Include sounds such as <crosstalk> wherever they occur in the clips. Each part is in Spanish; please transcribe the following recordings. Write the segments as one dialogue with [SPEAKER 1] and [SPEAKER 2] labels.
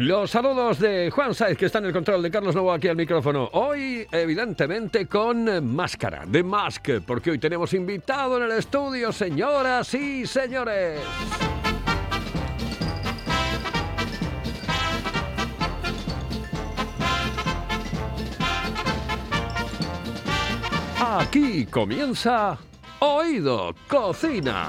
[SPEAKER 1] Los saludos de Juan Saiz, que está en el control de Carlos Novo aquí al micrófono. Hoy, evidentemente, con máscara, de mask, porque hoy tenemos invitado en el estudio, señoras y señores. Aquí comienza Oído Cocina.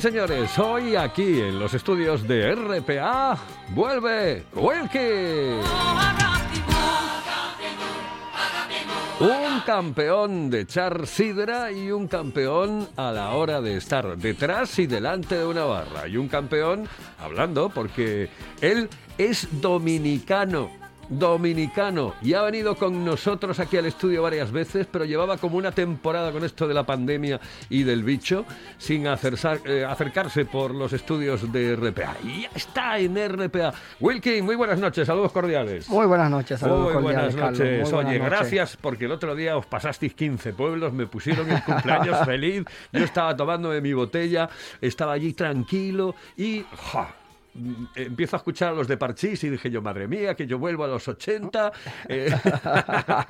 [SPEAKER 1] Señores, hoy aquí en los estudios de RPA vuelve Wilkie. Un campeón de echar sidra y un campeón a la hora de estar detrás y delante de una barra. Y un campeón hablando porque él es dominicano. Dominicano y ha venido con nosotros aquí al estudio varias veces, pero llevaba como una temporada con esto de la pandemia y del bicho sin acercar- eh, acercarse por los estudios de RPA. Y ya está en RPA. Wilkin, muy buenas noches, saludos cordiales.
[SPEAKER 2] Muy buenas noches, saludos
[SPEAKER 1] Muy
[SPEAKER 2] cordiales,
[SPEAKER 1] buenas
[SPEAKER 2] Carlos.
[SPEAKER 1] noches.
[SPEAKER 2] Muy buenas
[SPEAKER 1] Oye,
[SPEAKER 2] noches.
[SPEAKER 1] gracias porque el otro día os pasasteis 15 pueblos, me pusieron el cumpleaños <laughs> feliz, yo estaba tomándome mi botella, estaba allí tranquilo y... ¡ja! Mm, Empiezo a escuchar a los de Parchís y dije yo, madre mía, que yo vuelvo a los 80. <laughs> Eh, <laughs>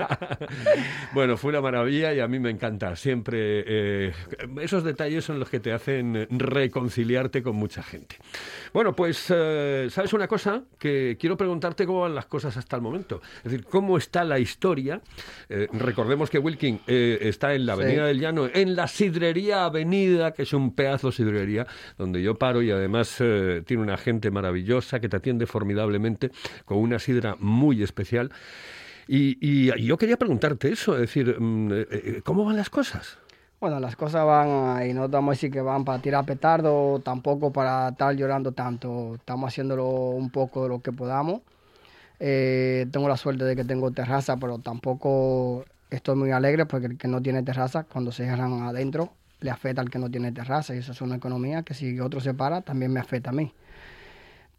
[SPEAKER 1] bueno, fue una maravilla y a mí me encanta. Siempre eh, esos detalles son los que te hacen reconciliarte con mucha gente. Bueno, pues, eh, ¿sabes una cosa? Que quiero preguntarte cómo van las cosas hasta el momento. Es decir, ¿cómo está la historia? Recordemos que Wilkin está en la
[SPEAKER 2] Sí.
[SPEAKER 1] Avenida del Llano, en la Sidrería Avenida, que es un pedazo de sidrería, donde yo paro y además tiene una maravillosa que te atiende formidablemente con una sidra muy especial. Y, y yo quería preguntarte eso, es decir, mm, eh, eh, ¿cómo van las cosas?
[SPEAKER 2] Bueno, las cosas van ahí, no estamos a decir que van para tirar petardo, tampoco para estar llorando tanto. Estamos haciéndolo un poco de lo que podamos. Eh, tengo la suerte de que tengo terraza, pero tampoco estoy muy alegre porque el que no tiene terraza, cuando se cierran adentro, le afecta al que no tiene terraza. Y eso es una economía que si otro se para, también me afecta a mí.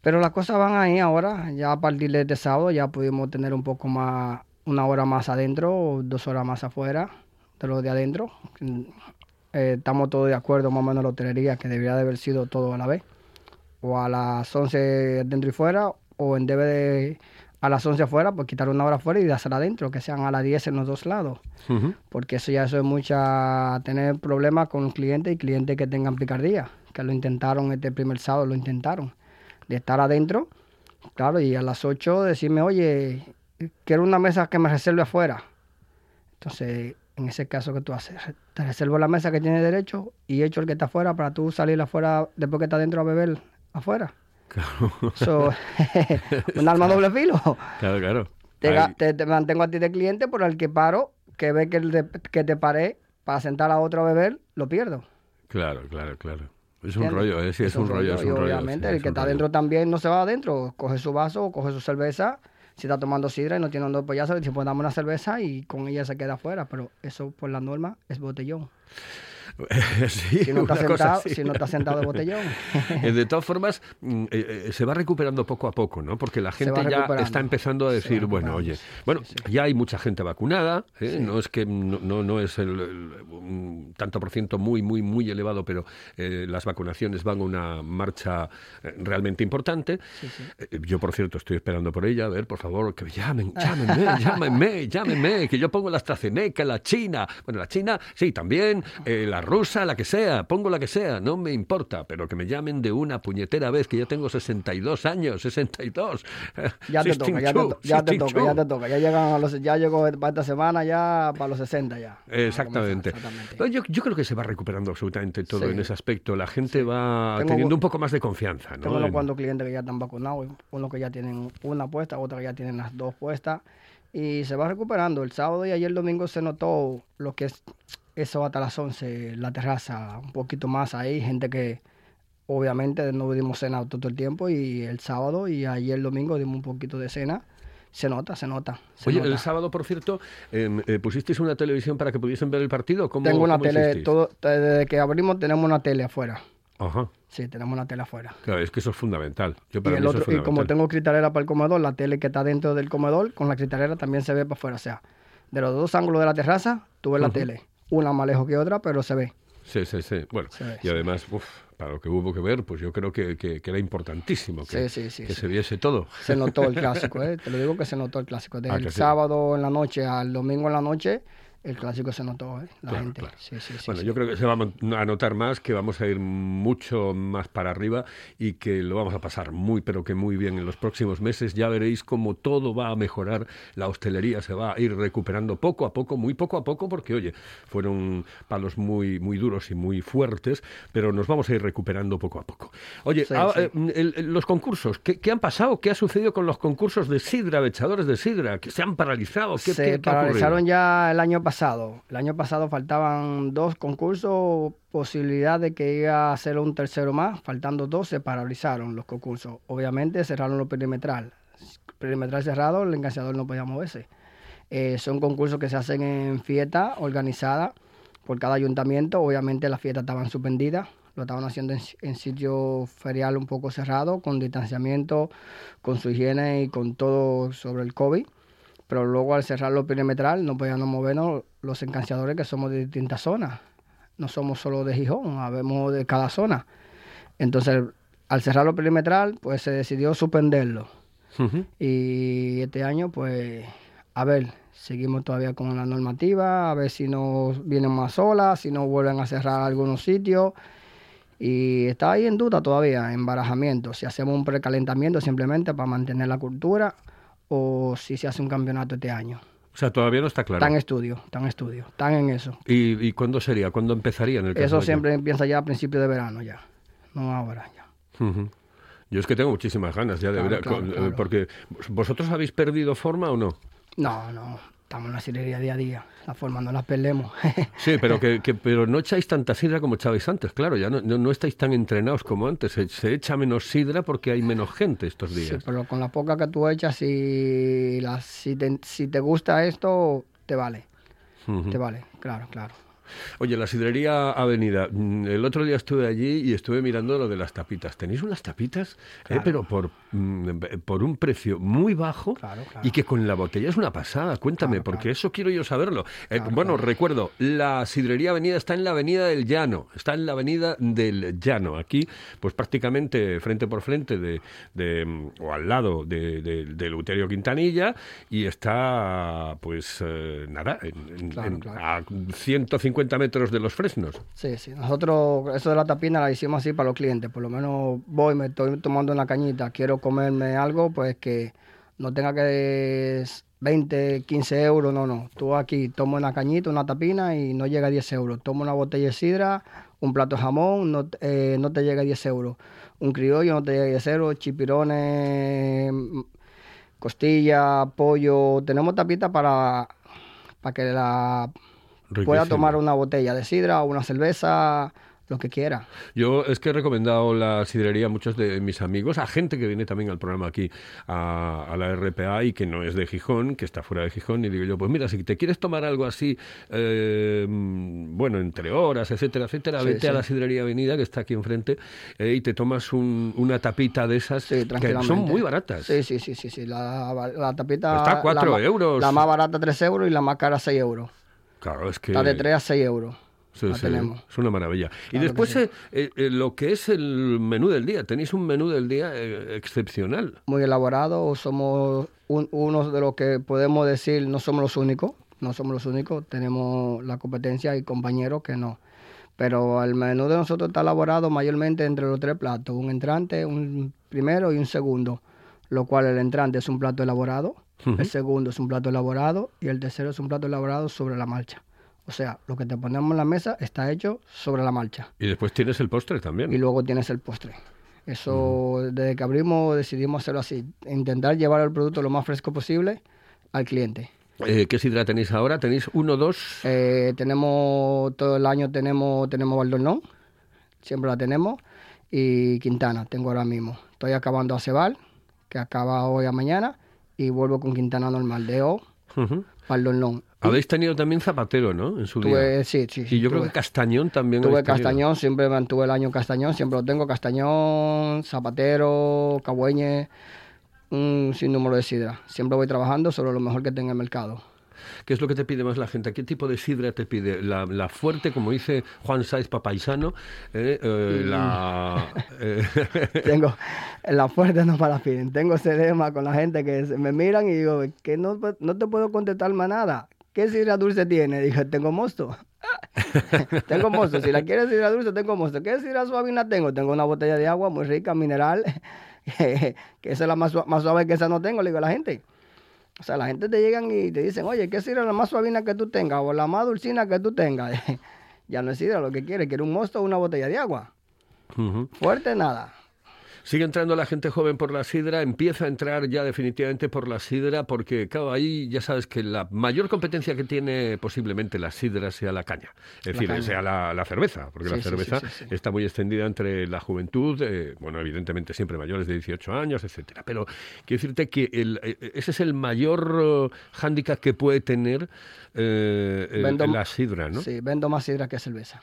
[SPEAKER 2] Pero las cosas van ahí ahora. Ya a partir de este sábado ya pudimos tener un poco más, una hora más adentro, dos horas más afuera de lo de adentro. Eh, estamos todos de acuerdo más o menos en la hotelería que debería de haber sido todo a la vez. O a las 11 dentro y fuera, o en debe de a las 11 afuera, pues quitar una hora afuera y dársela adentro, que sean a las 10 en los dos lados. Porque eso ya eso es mucha tener problemas con clientes y clientes que tengan picardía, que lo intentaron este primer sábado, lo intentaron, de estar adentro Claro, y a las 8 decirme, oye, quiero una mesa que me reserve afuera. Entonces, en ese caso que tú haces, te reservo la mesa que tiene derecho y echo el que está afuera para tú salir afuera después que está dentro a beber afuera.
[SPEAKER 1] Claro,
[SPEAKER 2] So, <laughs> un arma doble filo.
[SPEAKER 1] claro, claro.
[SPEAKER 2] Te, mantengo a ti de cliente por el que paro, que ve que, el de- que te paré para sentar a otro a beber, lo pierdo.
[SPEAKER 1] Claro, claro, claro. Es un rollo, ¿eh? Sí, es, un rollo, es
[SPEAKER 2] y
[SPEAKER 1] un rollo.
[SPEAKER 2] obviamente
[SPEAKER 1] sí,
[SPEAKER 2] el
[SPEAKER 1] es
[SPEAKER 2] que está
[SPEAKER 1] rollo.
[SPEAKER 2] adentro también no se va adentro, coge su vaso, coge su cerveza. Si está tomando sidra y no tiene dónde apoyarse, le dice, pues dame una cerveza y con ella se queda afuera. Pero eso, por la norma, es botellón. <laughs>
[SPEAKER 1] sí,
[SPEAKER 2] Si no
[SPEAKER 1] una cosa
[SPEAKER 2] sentado, si no está sentado de botellón. <laughs>
[SPEAKER 1] De todas formas, mm, eh, eh, se va recuperando poco a poco, ¿no? Porque la gente ya está empezando a decir, bueno, oye,
[SPEAKER 2] sí,
[SPEAKER 1] bueno,
[SPEAKER 2] sí,
[SPEAKER 1] ya hay mucha gente vacunada, ¿eh?
[SPEAKER 2] Sí.
[SPEAKER 1] no es que no, no, no es el, el- un tanto por ciento muy, muy, muy elevado, pero eh, las vacunaciones van a una marcha eh, realmente importante. Eh, Yo, por cierto, estoy esperando por ella, a ver, por favor, que me llamen, llámenme, <laughs> llámenme, llámenme, que yo pongo la AstraZeneca, la China, bueno, la China, sí, también, eh, la rusa, la que sea, pongo la que sea, no me importa, pero que me llamen de una puñetera vez, que ya tengo 62 años, 62.
[SPEAKER 2] Ya te toca, ya te, to- ya te toca, ya te
[SPEAKER 1] toca.
[SPEAKER 2] Ya llegan a los, ya llegó para esta semana ya para los 60 ya.
[SPEAKER 1] Exactamente. Yo, yo creo que se va recuperando absolutamente todo
[SPEAKER 2] Sí.
[SPEAKER 1] en ese aspecto. La gente va
[SPEAKER 2] Tengo-
[SPEAKER 1] teniendo un poco más de confianza, ¿no?
[SPEAKER 2] Tengo unos
[SPEAKER 1] En-
[SPEAKER 2] cuantos clientes que ya están vacunados, unos que ya tienen una puesta, otros que ya tienen las dos puestas. Y se va recuperando. El sábado y ayer domingo se notó lo que es eso hasta las 11, la terraza, un poquito más ahí. Gente que obviamente no dimos cena todo el tiempo y el sábado y ayer domingo dimos un poquito de cena. Se nota, se nota. se
[SPEAKER 1] Oye,
[SPEAKER 2] nota.
[SPEAKER 1] el sábado, por cierto, em, eh, ¿pusisteis una televisión para que pudiesen ver el partido? ¿Cómo,
[SPEAKER 2] Tengo una
[SPEAKER 1] cómo
[SPEAKER 2] tele, todo, desde que abrimos tenemos una tele afuera.
[SPEAKER 1] Ajá.
[SPEAKER 2] Sí, tenemos una tele afuera.
[SPEAKER 1] Claro, es que eso es fundamental. Yo
[SPEAKER 2] Y,
[SPEAKER 1] para
[SPEAKER 2] el
[SPEAKER 1] mí eso
[SPEAKER 2] otro,
[SPEAKER 1] es
[SPEAKER 2] y como
[SPEAKER 1] fundamental.
[SPEAKER 2] tengo cristalera para el comedor, la tele que está dentro del comedor, con la cristalera también se ve para afuera. O sea, de los dos ángulos de la terraza, tú ves la tele. Una más lejos que otra, pero se ve.
[SPEAKER 1] Sí, sí, sí. Bueno,
[SPEAKER 2] ve,
[SPEAKER 1] y además, uf, para lo que hubo que ver, pues yo creo que, que- que era importantísimo que,
[SPEAKER 2] Sí, sí, sí,
[SPEAKER 1] que
[SPEAKER 2] sí.
[SPEAKER 1] se viese todo.
[SPEAKER 2] Se notó el <laughs> clásico, ¿eh? Te lo digo que se notó el clásico. Del
[SPEAKER 1] Ah, sí.
[SPEAKER 2] sábado en la noche al domingo en la noche, el clásico se notó, ¿eh? La
[SPEAKER 1] Claro,
[SPEAKER 2] gente.
[SPEAKER 1] claro.
[SPEAKER 2] Sí, sí, sí,
[SPEAKER 1] bueno, yo creo que se va a notar más, que vamos a ir mucho más para arriba y que lo vamos a pasar muy, pero que muy bien en los próximos meses. Ya veréis cómo todo va a mejorar, la hostelería se va a ir recuperando poco a poco, muy poco a poco, porque oye, fueron palos muy, muy duros y muy fuertes, pero nos vamos a ir recuperando poco a poco. Oye, eh, el- el- los concursos, ¿qué, qué han pasado? ¿Qué ha sucedido con los concursos de sidra, echadores de sidra? ¿Que se han paralizado? ¿Qué,
[SPEAKER 2] se
[SPEAKER 1] qué-
[SPEAKER 2] paralizaron ya el año pasado. El año pasado faltaban dos concursos, posibilidad de que iba a hacer un tercero más, faltando dos se paralizaron los concursos. Obviamente cerraron lo perimetral. Perimetral cerrado, el enganchador no podía moverse. Eh, son concursos que se hacen en fiesta organizada por cada ayuntamiento. Obviamente las fiestas estaban suspendidas, lo estaban haciendo en, en sitio ferial un poco cerrado, con distanciamiento, con su higiene y con todo sobre el COVID pero luego al cerrarlo perimetral no podíamos movernos los encanciadores que somos de distintas zonas. No somos solo de Gijón, habemos de cada zona. Entonces, al cerrarlo perimetral, pues se decidió suspenderlo. Y este año, pues, a ver, seguimos todavía con la normativa, a ver si nos vienen más olas, si nos vuelven a cerrar algunos sitios. Y está ahí en duda todavía, en barajamiento, si hacemos un precalentamiento simplemente para mantener la cultura o si se hace un campeonato este año.
[SPEAKER 1] O sea, todavía no está claro.
[SPEAKER 2] Están en estudio, están en estudio, están en eso.
[SPEAKER 1] ¿Y, y cuándo sería? ¿Cuándo empezaría en el
[SPEAKER 2] Eso siempre empieza ya a principios de verano ya, no ahora ya.
[SPEAKER 1] Yo es que tengo muchísimas ganas ya de
[SPEAKER 2] Claro,
[SPEAKER 1] ver,
[SPEAKER 2] claro,
[SPEAKER 1] eh,
[SPEAKER 2] claro.
[SPEAKER 1] porque vosotros habéis perdido forma o no.
[SPEAKER 2] No, no, estamos en la sirería día a día, la forma no la perdemos. <laughs>
[SPEAKER 1] Sí, pero que, que- pero no echáis tanta sidra como echabais antes, claro, ya no, no, no estáis tan entrenados como antes. Se, se echa menos sidra porque hay menos gente estos
[SPEAKER 2] Sí,
[SPEAKER 1] días.
[SPEAKER 2] pero con la poca que tú echas, si, la, si, te, si te gusta esto, te vale, te vale, claro, claro.
[SPEAKER 1] Oye, la sidrería Avenida. mm, El otro día estuve allí y estuve mirando lo de las tapitas. Tenéis unas tapitas, eh,
[SPEAKER 2] Claro.
[SPEAKER 1] pero por, mm, por un precio muy bajo
[SPEAKER 2] Claro, claro.
[SPEAKER 1] y que con la botella es una pasada. Cuéntame, porque eso quiero yo saberlo. Eh, bueno, recuerdo, la sidrería Avenida está en la Avenida del Llano. Está en la Avenida del Llano. Aquí, pues prácticamente frente por frente de, de, mm, o al lado de, de, de Luterio Quintanilla y está, pues, eh, nada, en- en- a 150 50 metros de los fresnos.
[SPEAKER 2] Sí, sí. Nosotros, eso de la tapina la hicimos así para los clientes. Por lo menos voy, me estoy tomando una cañita, quiero comerme algo, pues que no tenga que 20, 15 euros, no, no. Tú aquí tomo una cañita, una tapina y no llega a 10 euros. Tomo una botella de sidra, un plato de jamón, no, eh, no te llega a 10 euros. Un criollo no te llega a 10 euros, chipirones, costilla, pollo. Tenemos tapita para, para que la pueda
[SPEAKER 1] Riquísimo.
[SPEAKER 2] tomar una botella de sidra o una cerveza, lo que quiera.
[SPEAKER 1] Yo es que he recomendado la sidrería a muchos de mis amigos, a gente que viene también al programa aquí a, a la RPA y que no es de Gijón, que está fuera de Gijón, y digo yo, pues mira, si te quieres tomar algo así, eh, bueno, entre horas, etcétera, etcétera,
[SPEAKER 2] Sí,
[SPEAKER 1] vete
[SPEAKER 2] sí.
[SPEAKER 1] a la sidrería Avenida, que está aquí enfrente, eh, y te tomas un- una tapita de esas
[SPEAKER 2] Sí,
[SPEAKER 1] que son muy baratas.
[SPEAKER 2] Sí, sí, sí, sí, sí. La, la tapita...
[SPEAKER 1] Está a cuatro
[SPEAKER 2] la ma-
[SPEAKER 1] euros.
[SPEAKER 2] La más barata 3 euros y la más cara 6 euros.
[SPEAKER 1] Claro, es que...
[SPEAKER 2] Está de 3 a 6 euros.
[SPEAKER 1] Sí,
[SPEAKER 2] la
[SPEAKER 1] sí,
[SPEAKER 2] tenemos.
[SPEAKER 1] es una maravilla. y
[SPEAKER 2] que
[SPEAKER 1] después
[SPEAKER 2] sí.
[SPEAKER 1] eh, eh, eh, lo que es el menú del día, tenéis un menú del día eh, excepcional.
[SPEAKER 2] Muy elaborado. Somos un- unos de los que podemos decir, no somos los únicos. No somos los únicos. Tenemos la competencia y compañeros que no. Pero el menú de nosotros está elaborado mayormente entre los tres platos. Un entrante, un primero y un segundo. Lo cual el entrante es un plato elaborado. El segundo es un plato elaborado. Y el tercero es un plato elaborado sobre la marcha. O sea, lo que te ponemos en la mesa está hecho sobre la marcha.
[SPEAKER 1] Y después tienes el postre también.
[SPEAKER 2] y luego tienes el postre. Eso, desde que abrimos, decidimos hacerlo así, intentar llevar el producto lo más fresco posible al cliente.
[SPEAKER 1] Eh, ¿Qué sidra tenéis ahora? ¿Tenéis uno, dos?
[SPEAKER 2] Eh, tenemos, todo el año tenemos, tenemos Valdornón, siempre la tenemos, y Quintana tengo ahora mismo. Estoy acabando a Cebal, que acaba hoy a mañana, y vuelvo con Quintana normal, de O,
[SPEAKER 1] Ujú.
[SPEAKER 2] Valdornón.
[SPEAKER 1] Habéis tenido también Zapatero, ¿no? En su
[SPEAKER 2] Tuve,
[SPEAKER 1] día.
[SPEAKER 2] sí, sí, sí,
[SPEAKER 1] y yo creo que Castañón también.
[SPEAKER 2] Tuve
[SPEAKER 1] tenido.
[SPEAKER 2] Castañón, siempre mantuve el año Castañón, siempre lo tengo, Castañón, Zapatero, Cagüeñe, un sinnúmero de sidra. Siempre voy trabajando sobre lo mejor que tenga el mercado.
[SPEAKER 1] ¿Qué es lo que te pide más la gente? ¿Qué tipo de sidra te pide? ¿La, la fuerte, como dice Juan Saiz Papaisano? eh, eh,
[SPEAKER 2] Mm.
[SPEAKER 1] la, <laughs> eh, <laughs>
[SPEAKER 2] tengo la fuerte no para piden. Tengo ese tema con la gente que me miran y digo, que no, no te puedo contestar más nada. ¿Qué sidra dulce tiene? Dije, tengo mosto. <laughs> tengo mosto. Si la quieres sidra dulce, tengo mosto. ¿Qué sidra suavina tengo? Tengo una botella de agua muy rica, mineral, que esa es la más, más suave que esa no tengo, le digo a la gente. O sea, la gente te llegan y te dicen, oye, ¿qué sidra la más suavina que tú tengas? O la más dulcina que tú tengas. <laughs> ya no es sidra lo que quiere, quiere un mosto o una botella de agua. Fuerte, nada.
[SPEAKER 1] Sigue entrando la gente joven por la sidra, empieza a entrar ya definitivamente por la sidra, porque, claro, ahí ya sabes que la mayor competencia que tiene posiblemente la sidra sea la caña, es decir,
[SPEAKER 2] caña.
[SPEAKER 1] sea la, la cerveza, porque la
[SPEAKER 2] Sí,
[SPEAKER 1] cerveza
[SPEAKER 2] sí, sí, sí.
[SPEAKER 1] está muy extendida entre la juventud, eh, bueno, evidentemente siempre mayores de 18 años, etcétera. Pero quiero decirte que el- eh, ese es el mayor eh, hándicap que puede tener eh, el-
[SPEAKER 2] Vendo-
[SPEAKER 1] la sidra, ¿no?
[SPEAKER 2] Sí, vendo más sidra que cerveza.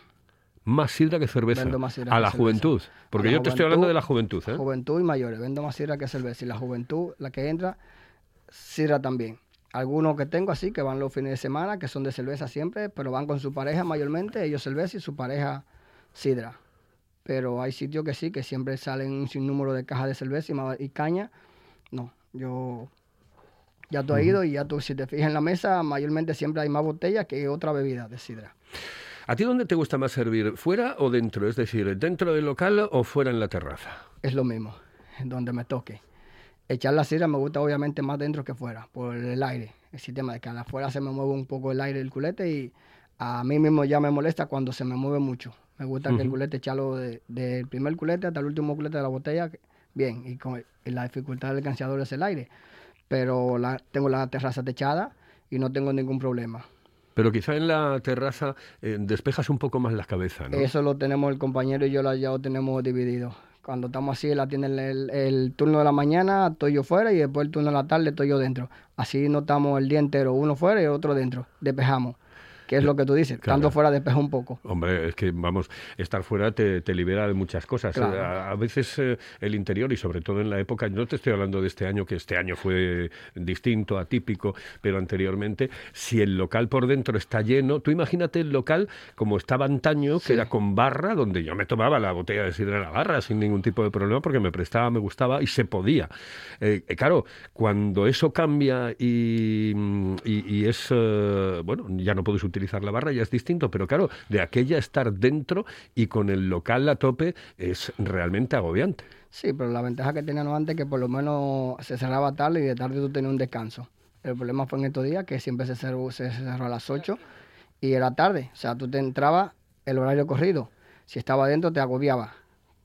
[SPEAKER 1] Más sidra que cerveza.
[SPEAKER 2] Vendo más sidra
[SPEAKER 1] a
[SPEAKER 2] que
[SPEAKER 1] la
[SPEAKER 2] cerveza.
[SPEAKER 1] juventud. Porque
[SPEAKER 2] la
[SPEAKER 1] yo te estoy hablando de la juventud, ¿eh?
[SPEAKER 2] Juventud y mayores. Vendo más sidra que cerveza. Y la juventud, la que entra, sidra también. Algunos que tengo así, que van los fines de semana, que son de cerveza siempre, pero van con su pareja mayormente, ellos cerveza y su pareja sidra. Pero hay sitios que sí, que siempre salen un sinnúmero de cajas de cerveza y, y caña. No, yo ya tú has ido y ya tú, si te fijas en la mesa, mayormente siempre hay más botellas que otra bebida de sidra.
[SPEAKER 1] ¿A ti dónde te gusta más servir? ¿Fuera o dentro? Es decir, ¿dentro del local o fuera en la terraza?
[SPEAKER 2] es lo mismo, donde me toque. Echar la sidra me gusta obviamente más dentro que fuera, por el aire. El sistema de que afuera se me mueve un poco el aire del culete y a mí mismo ya me molesta cuando se me mueve mucho. Me gusta que el culete echarlo de- del primer culete hasta el último culete de la botella, bien, y, con, y la dificultad del canceador es el aire. Pero la, tengo la terraza techada y no tengo ningún problema.
[SPEAKER 1] Pero quizá en la terraza eh, despejas un poco más la cabeza, ¿no?
[SPEAKER 2] Eso lo tenemos el compañero y yo la- ya lo tenemos dividido. Cuando estamos así, él atiende el, el- el turno de la mañana, estoy yo fuera y después el turno de la tarde estoy yo dentro. Así no estamos el día entero, uno fuera y otro dentro. Despejamos. Que es lo que tú dices,
[SPEAKER 1] Claro.
[SPEAKER 2] estando fuera despeja un poco.
[SPEAKER 1] Hombre, es que, vamos, estar fuera te, te libera de muchas cosas.
[SPEAKER 2] Claro.
[SPEAKER 1] Eh, A, a veces eh, el interior, y sobre todo en la época, no te estoy hablando de este año, que este año fue distinto, atípico, pero anteriormente, si el local por dentro está lleno, tú imagínate el local como estaba antaño, que era con barra, donde yo me tomaba la botella de sidra en la barra sin ningún tipo de problema, porque me prestaba, me gustaba y se podía. Eh, eh, claro, cuando eso cambia y, y- y es, eh, bueno, ya no puedes utilizar utilizar la barra ya es distinto, pero claro, de aquella estar dentro y con el local a tope es realmente agobiante.
[SPEAKER 2] Sí, pero la ventaja que teníamos antes es que por lo menos se cerraba tarde y de tarde tú tenías un descanso. El problema fue en estos días que siempre se cerró, se cerró a las 8 y era tarde. O sea, tú te entrabas el horario corrido. Si estaba dentro te agobiaba.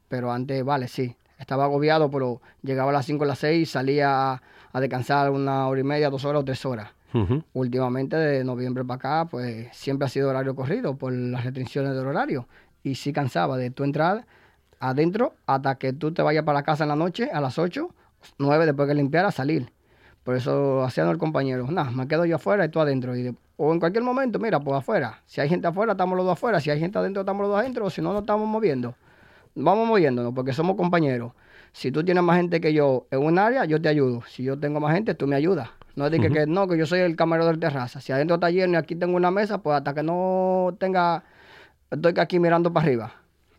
[SPEAKER 2] Pero antes, vale, sí. Estaba agobiado, pero llegaba a las 5 o las 6 y salía a, a descansar una hora y media, dos horas o tres horas. Últimamente, de noviembre para acá, pues siempre ha sido horario corrido por las restricciones del horario. Y sí cansaba de tu entrar adentro hasta que tú te vayas para la casa en la noche a las 8, 9 después que limpiara, salir. Por eso hacían el compañero, nada, me quedo yo afuera y tú adentro. O en cualquier momento, mira, pues afuera. Si hay gente afuera, estamos los dos afuera. Si hay gente adentro, estamos los dos adentro. O si no, nos estamos moviendo. Vamos moviéndonos porque somos compañeros. Si tú tienes más gente que yo en un área, yo te ayudo. Si yo tengo más gente, tú me ayudas. No es de que, que no, que yo soy el camarero de terraza. Si adentro está lleno y aquí tengo una mesa, pues hasta que no tenga, estoy aquí mirando para arriba.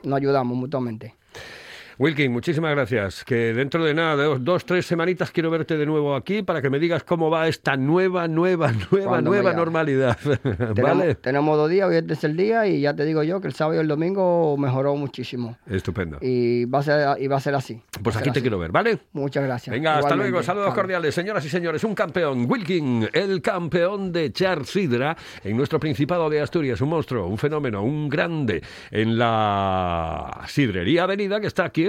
[SPEAKER 2] Nos ayudamos mutuamente.
[SPEAKER 1] Wilkin, muchísimas gracias. Que dentro de nada, de dos, tres semanitas, quiero verte de nuevo aquí para que me digas cómo va esta nueva, nueva, <laughs> nueva, nueva normalidad. <laughs>
[SPEAKER 2] Tenemos,
[SPEAKER 1] ¿Vale?
[SPEAKER 2] tenemos dos días, hoy es el día y ya te digo yo que el sábado y el domingo mejoró muchísimo.
[SPEAKER 1] Estupendo.
[SPEAKER 2] Y va a ser, y va a ser así.
[SPEAKER 1] Pues aquí te
[SPEAKER 2] así.
[SPEAKER 1] quiero ver, ¿vale?
[SPEAKER 2] Muchas gracias.
[SPEAKER 1] Venga, hasta
[SPEAKER 2] Igualmente.
[SPEAKER 1] luego. Saludos cordiales, señoras y señores. Un campeón, Wilkin, el campeón de Char Sidra en nuestro Principado de Asturias. Un monstruo, un fenómeno, un grande en la Sidrería Avenida que está aquí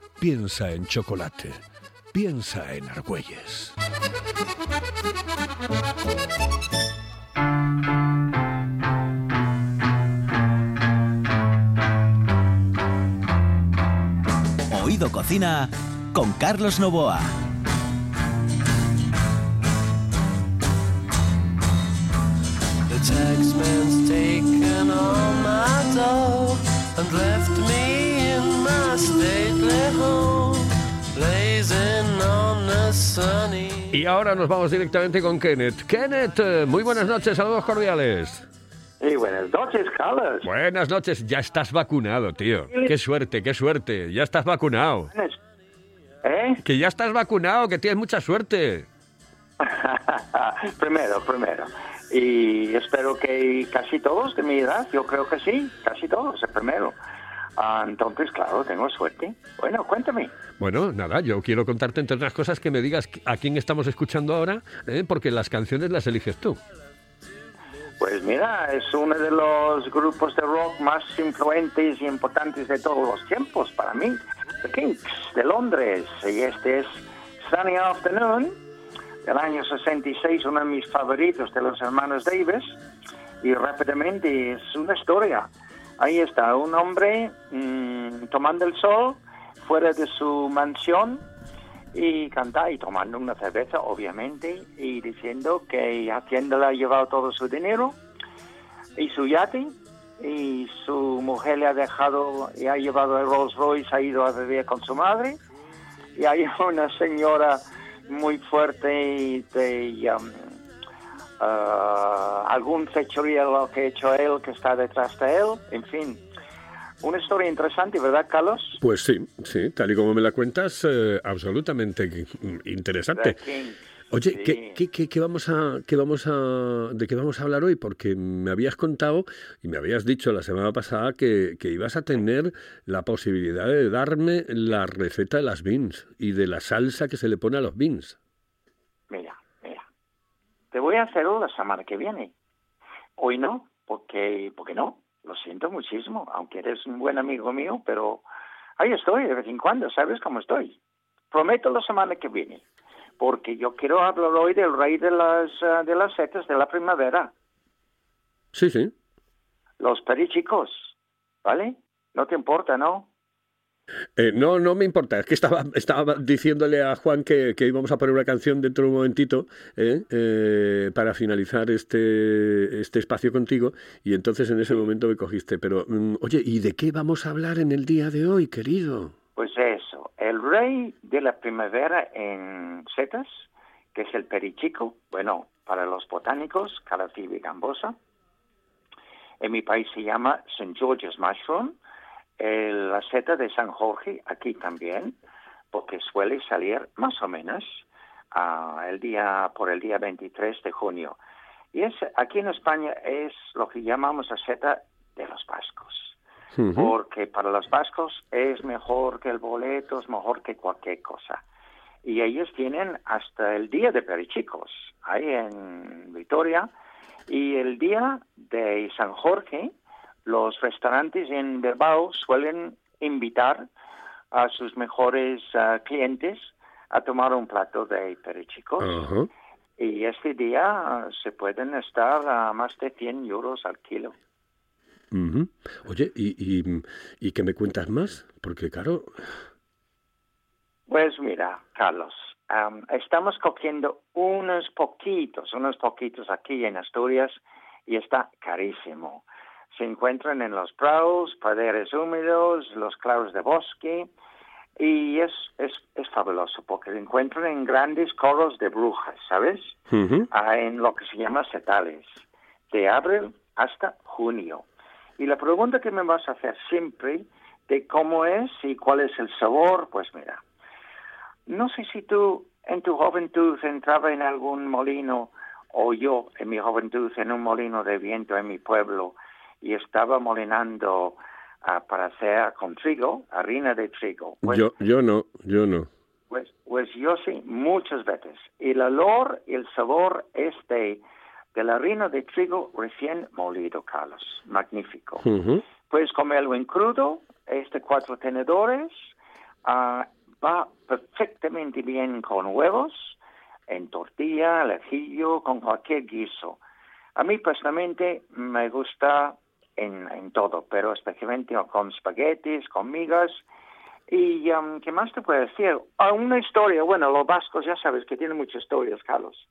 [SPEAKER 1] Piensa en chocolate. Piensa en Argüelles.
[SPEAKER 3] Oído Cocina con Carlos Novoa.
[SPEAKER 4] The taxman's taken all my dough and left me
[SPEAKER 1] Y ahora nos vamos directamente con Kenneth. Kenneth, eh, muy buenas noches, saludos cordiales.
[SPEAKER 5] Y buenas noches, Carlos.
[SPEAKER 1] Buenas noches, ya estás vacunado, tío. Qué suerte, qué suerte, ya estás vacunado.
[SPEAKER 5] ¿Eh?
[SPEAKER 1] Que ya estás vacunado, que tienes mucha suerte. <laughs>
[SPEAKER 5] primero, primero. Y espero que casi todos de mi edad, yo creo que sí, casi todos, el primero. Ah, entonces, claro, tengo suerte. Bueno, cuéntame.
[SPEAKER 1] Bueno, nada, yo quiero contarte entre otras cosas que me digas a quién estamos escuchando ahora, ¿eh? porque las canciones las eliges tú.
[SPEAKER 5] Pues mira, es uno de los grupos de rock más influentes y importantes de todos los tiempos para mí. The Kinks, de Londres. Y este es Sunny Afternoon, del año 66, uno de mis favoritos de los hermanos Davis. Y rápidamente es una historia. Ahí está, un hombre mm, tomando el sol fuera de su mansión y canta y tomando una cerveza, obviamente, y diciendo que Hacienda le ha llevado todo su dinero y su yate y su mujer le ha dejado y ha llevado el Rolls Royce, ha ido a beber con su madre y hay <laughs> una señora muy fuerte de ah, algún fechoría lo que ha hecho él que está detrás de él, en fin. Una historia interesante, ¿verdad, Carlos?
[SPEAKER 1] Pues sí, sí, tal y como me la cuentas, eh, absolutamente mm, interesante. Oye,
[SPEAKER 5] sí.
[SPEAKER 1] ¿qué, qué, qué- qué vamos a, qué vamos a, ¿de qué vamos a hablar hoy? Porque me habías contado y me habías dicho la semana pasada que, que ibas a tener la posibilidad de darme la receta de las beans y de la salsa que se le pone a los beans.
[SPEAKER 5] Mira, mira. Te voy a hacerlo la semana que viene. Hoy no, porque, porque no. Lo siento muchísimo, aunque eres un buen amigo mío, pero ahí estoy de vez en cuando, ¿sabes cómo estoy? Prometo la semana que viene, porque yo quiero hablar hoy del rey de las, ah, de las setas de la primavera,
[SPEAKER 1] Sí, sí.
[SPEAKER 5] los perichicos, ¿vale? No te importa, ¿no?
[SPEAKER 1] Eh, no, no me importa. Es que estaba, estaba diciéndole a Juan que, íbamos a poner una canción dentro de un momentito ¿eh? Eh, para finalizar este, este espacio contigo y entonces en ese momento me cogiste. Pero, mm, oye, ¿y de qué vamos a hablar en el día de hoy, querido?
[SPEAKER 5] Pues eso, el rey de la primavera en setas, que es el perichico, bueno, para los botánicos, Calathea gambosa. En mi país se llama St. George's Mushroom, el- la seta de San Jorge, aquí también, porque suele salir más o menos ah, el día, por el día 23 de junio. Y es, aquí en España es lo que llamamos la seta de los vascos porque para los vascos es mejor que el boleto, es mejor que cualquier cosa. Y ellos tienen hasta el día de perichicos, ahí en Vitoria, y el día de San Jorge, los restaurantes en Bilbao suelen invitar a sus mejores ah, clientes a tomar un plato de perichicos.
[SPEAKER 1] Ajá.
[SPEAKER 5] Y este día ah, se pueden estar a más de 100 euros al kilo.
[SPEAKER 1] Oye, ¿y, y, ¿y qué me cuentas más? Porque, claro,
[SPEAKER 5] Pues mira, Carlos, am, estamos cogiendo unos poquitos, unos poquitos aquí en Asturias y está carísimo. Se encuentran en los prados, praderes húmedos, los claros de bosque y es, es, es fabuloso porque se encuentran en grandes coros de brujas, ¿sabes? Ah, en lo que se llama setales, de abril hasta junio. Y la pregunta que me vas a hacer siempre de cómo es y cuál es el sabor, pues mira, no sé si tú en tu juventud entraba en algún molino o yo en mi juventud en un molino de viento en mi pueblo y estaba molinando ah, para hacer con trigo, harina de trigo. Pues,
[SPEAKER 1] yo, yo no, yo no.
[SPEAKER 5] pues, pues yo sí, muchas veces. Y el olor y el sabor es de, de la harina de trigo recién molido, Carlos. Magnífico.
[SPEAKER 1] Ujú.
[SPEAKER 5] Puedes comerlo en crudo, este cuatro tenedores, ah, va perfectamente bien con huevos, en tortilla, al ajillo, con cualquier guiso. A mí personalmente me gusta en, en todo, pero especialmente con espaguetis, con migas. Y um, qué más te puedo decir? Ah, una historia, bueno, los vascos ya sabes que tienen muchas historias, Carlos.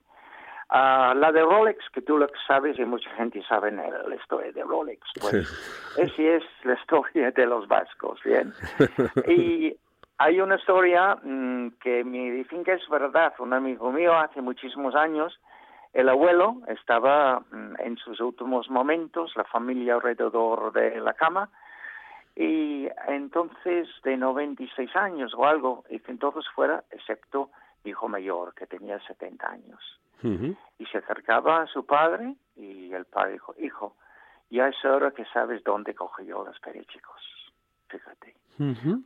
[SPEAKER 5] Ah, la de Rolex, que tú lo sabes y mucha gente sabe la la historia de Rolex, pues <laughs> esa es la historia de los vascos, ¿bien? <laughs> Y hay una historia mm, que me dicen que es verdad. Un amigo mío hace muchísimos años, el abuelo estaba mm, en sus últimos momentos, la familia alrededor de la cama, y entonces de 96 años o algo, dicen todos fuera, excepto mi hijo mayor, que tenía 70 años. Y se acercaba a su padre y el padre dijo, hijo, ya es hora que sabes dónde cojo yo los perichicos. Fíjate.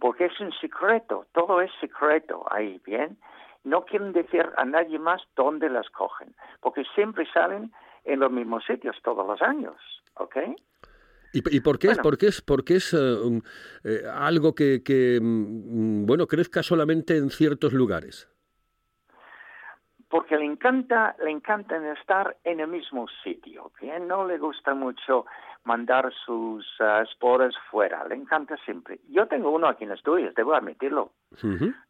[SPEAKER 5] Porque es un secreto, todo es secreto ahí, ¿bien? No quieren decir a nadie más dónde las cogen, porque siempre salen en los mismos sitios todos los años, ¿ok?
[SPEAKER 1] ¿Y, por qué es,
[SPEAKER 5] Bueno.
[SPEAKER 1] por qué es, por qué es eh, eh, algo que, que, mm, bueno, crezca solamente en ciertos lugares?
[SPEAKER 5] porque le encanta, le encantan estar en el mismo sitio, ¿bien? No le gusta mucho mandar sus ah, esporas fuera, le encanta siempre. Yo tengo uno aquí en Asturias, debo admitirlo.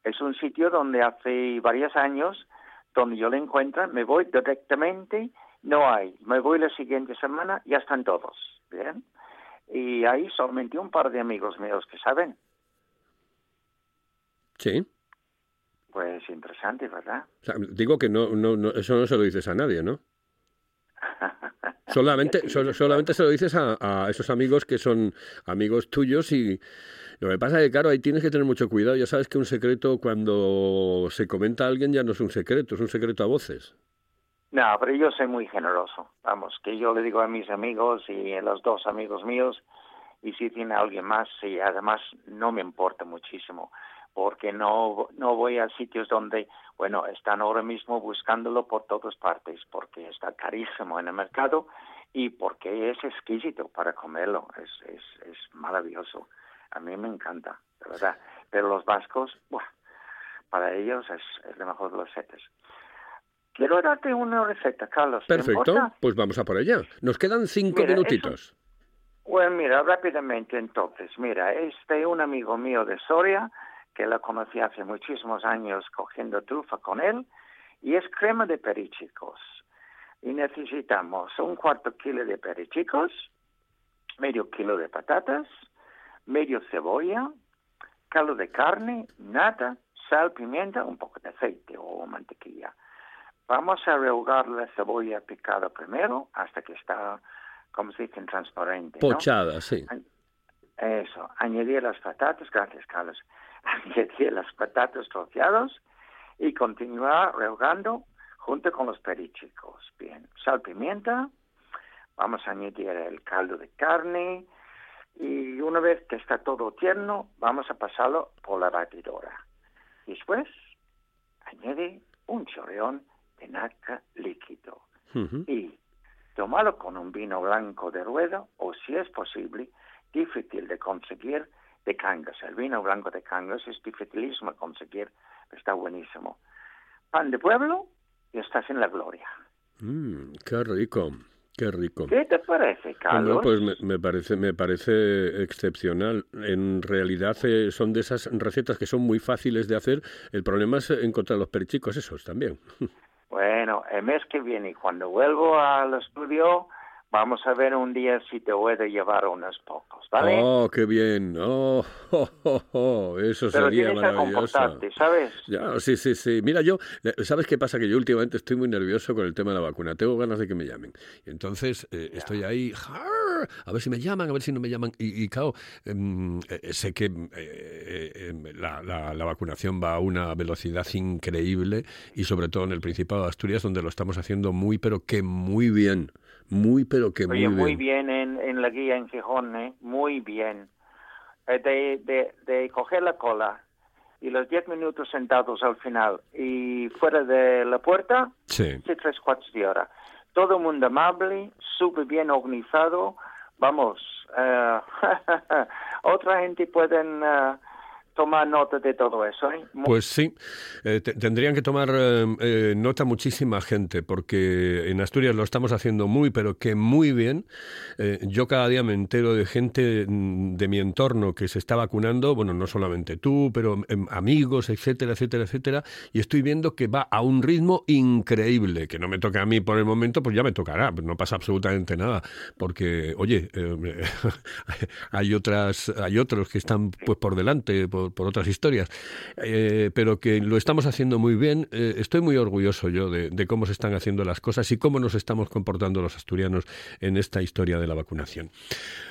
[SPEAKER 5] Es un sitio donde hace varios años, donde yo le encuentro, me voy directamente, no hay. Me voy la siguiente semana, ya están todos, ¿bien? Y hay solamente un par de amigos míos que saben.
[SPEAKER 1] Sí.
[SPEAKER 5] Pues interesante, ¿verdad?
[SPEAKER 1] O sea, digo que no, no, no, eso no se lo dices a nadie, ¿no? <laughs> Solamente, sol- solamente se lo dices a, a esos amigos que son amigos tuyos y lo que pasa es que, claro, ahí tienes que tener mucho cuidado. Ya sabes que un secreto cuando se comenta a alguien ya no es un secreto, es un secreto a voces.
[SPEAKER 5] No, pero yo soy muy generoso. Vamos, que yo le digo a mis amigos y a los dos amigos míos, y si tiene alguien más, y además no me importa muchísimo, porque no, no voy a sitios donde, bueno, están ahora mismo buscándolo por todas partes, porque está carísimo en el mercado y porque es exquisito para comerlo, es, es, es maravilloso. A mí me encanta, de verdad. Pero los vascos, para ellos es, es lo mejor de los setes. Quiero darte una receta, Carlos. ¿te
[SPEAKER 1] Perfecto, pues vamos a por ella. Nos quedan cinco
[SPEAKER 5] Mira,
[SPEAKER 1] minutitos.
[SPEAKER 5] Bueno, mira, rápidamente entonces, mira, este un amigo mío de Soria, que lo conocí hace muchísimos años cogiendo trufa con él, y es crema de perichicos. Y necesitamos un cuarto kilo de perichicos, medio kilo de patatas, medio cebolla, caldo de carne, nata, sal, pimienta, un poco de aceite o mantequilla. Vamos a rehogar la cebolla picada primero hasta que está, como se dice, transparente. ¿no?
[SPEAKER 1] Pochada, sí.
[SPEAKER 5] Eso, añadir las patatas, gracias Carlos, <laughs> añadir las patatas troceadas y continuar rehogando junto con los perichicos. Bien, sal, pimienta, vamos a añadir el caldo de carne y una vez que está todo tierno, vamos a pasarlo por la batidora. Después, añade un chorreón de naca líquido
[SPEAKER 1] Ujú.
[SPEAKER 5] y tomarlo con un vino blanco de rueda o, si es posible, difícil de conseguir, de Cangas. El vino blanco de Cangas es dificilísimo de conseguir, pero está buenísimo. Pan de pueblo y estás en la gloria.
[SPEAKER 1] Mm, qué rico, qué rico.
[SPEAKER 5] ¿Qué te parece, Carlos?
[SPEAKER 1] Bueno, pues me, me parece me parece excepcional. En realidad eh, son de esas recetas que son muy fáciles de hacer. El problema es encontrar los perichicos esos también. <laughs>
[SPEAKER 5] Bueno, el mes que viene, cuando vuelvo al estudio, vamos a ver un día si te puedo llevar unos pocos, ¿vale?
[SPEAKER 1] Oh, qué bien. Oh, <laughs> oh, oh, oh, eso
[SPEAKER 5] Pero
[SPEAKER 1] sería
[SPEAKER 5] tienes que
[SPEAKER 1] maravilloso.
[SPEAKER 5] comportarte, ¿sabes?
[SPEAKER 1] Ya, sí, sí, sí. Mira, yo, eh, ¿sabes qué pasa? Que yo últimamente estoy muy nervioso con el tema de la vacuna. Tengo ganas de que me llamen. Y entonces eh, estoy ahí, ¡jar! a ver si me llaman, a ver si no me llaman. Y, y claro, em, eh, sé que eh, em, la, la- la vacunación va a una velocidad increíble y sobre todo en el Principado de Asturias, donde lo estamos haciendo muy, pero que muy bien. Muy, pero que muy bien.
[SPEAKER 5] muy bien en, en la guía en Gijón, ¿eh? Muy bien. Eh, de, de, de coger la cola y los 10 minutos sentados al final y fuera de la puerta,
[SPEAKER 1] Sí.
[SPEAKER 5] sí, tres cuartos de hora. Todo el mundo amable, súper bien organizado. Vamos, eh, <laughs> otra gente pueden eh, tomar nota de todo eso, ¿eh?
[SPEAKER 1] Pues sí, eh, te- tendrían que tomar eh, eh, nota muchísima gente, porque en Asturias lo estamos haciendo muy, pero que muy bien. Eh, yo cada día me entero de gente mm, de mi entorno que se está vacunando, bueno, no solamente tú, pero em, amigos, etcétera, etcétera, etcétera, y estoy viendo que va a un ritmo increíble, que no me toca a mí por el momento, pues ya me tocará, no pasa absolutamente nada, porque, oye, eh, <laughs> hay otras, hay otros que están pues por delante, por, por otras historias, eh, pero que lo estamos haciendo muy bien. Eh, estoy muy orgulloso yo de, de cómo se están haciendo las cosas y cómo nos estamos comportando los asturianos en esta historia de la vacunación.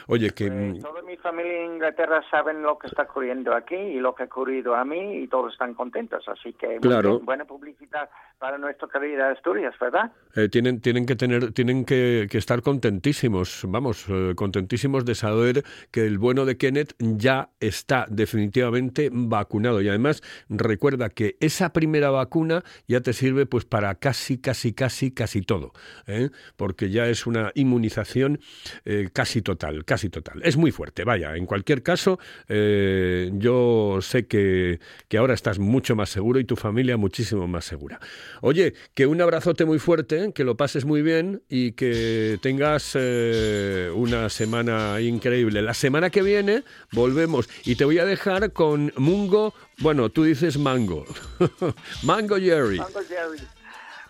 [SPEAKER 1] Oye, que
[SPEAKER 5] Eh, toda mi familia en Inglaterra saben lo que está ocurriendo aquí y lo que ha ocurrido a mí y todos están contentos. Así que
[SPEAKER 1] Claro.
[SPEAKER 5] buena publicidad para nuestra querida Asturias, ¿verdad?
[SPEAKER 1] Eh, tienen, tienen que tener, tienen que, estar contentísimos, vamos, eh, contentísimos de saber que el bueno de Kenneth ya está definitivamente vacunado. Y además, recuerda que esa primera vacuna ya te sirve pues para casi, casi, casi, casi todo. ¿eh? Porque ya es una inmunización eh, casi total, casi total. Es muy fuerte, vaya. En cualquier caso, yo sé que, que ahora estás mucho más seguro y tu familia muchísimo más segura. Oye, que un abrazote muy fuerte, que lo pases muy bien y que tengas eh, una semana increíble. La semana que viene volvemos y te voy a dejar con Mungo, bueno, tú dices Mango, <laughs> Mango Jerry.
[SPEAKER 5] Mango Jerry.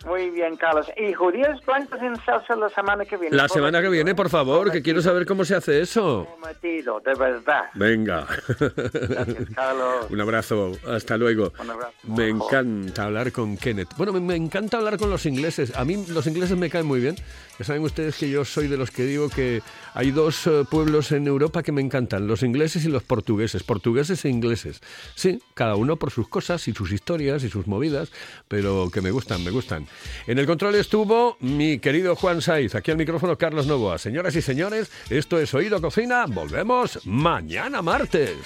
[SPEAKER 5] Muy bien, Carlos. ¿Y judías blancas en salsa la semana que viene?
[SPEAKER 1] La semana que viene, por favor, que quiero
[SPEAKER 5] Prometido.
[SPEAKER 1] saber cómo se hace eso.
[SPEAKER 5] Prometido, de verdad.
[SPEAKER 1] Venga.
[SPEAKER 5] Gracias, Carlos.
[SPEAKER 1] Un abrazo, hasta luego.
[SPEAKER 5] Un abrazo.
[SPEAKER 1] Me encanta hablar con Kenneth. Bueno, me, me encanta hablar con los ingleses. A mí los ingleses me caen muy bien. Ya saben ustedes que yo soy de los que digo que hay dos eh, pueblos en Europa que me encantan, los ingleses y los portugueses. Portugueses e ingleses. Sí, cada uno por sus cosas y sus historias y sus movidas, pero que me gustan, me gustan. En el control estuvo mi querido Juan Saiz. Aquí al micrófono Carlos Novoa. Señoras y señores, esto es Oído Cocina. Volvemos mañana martes.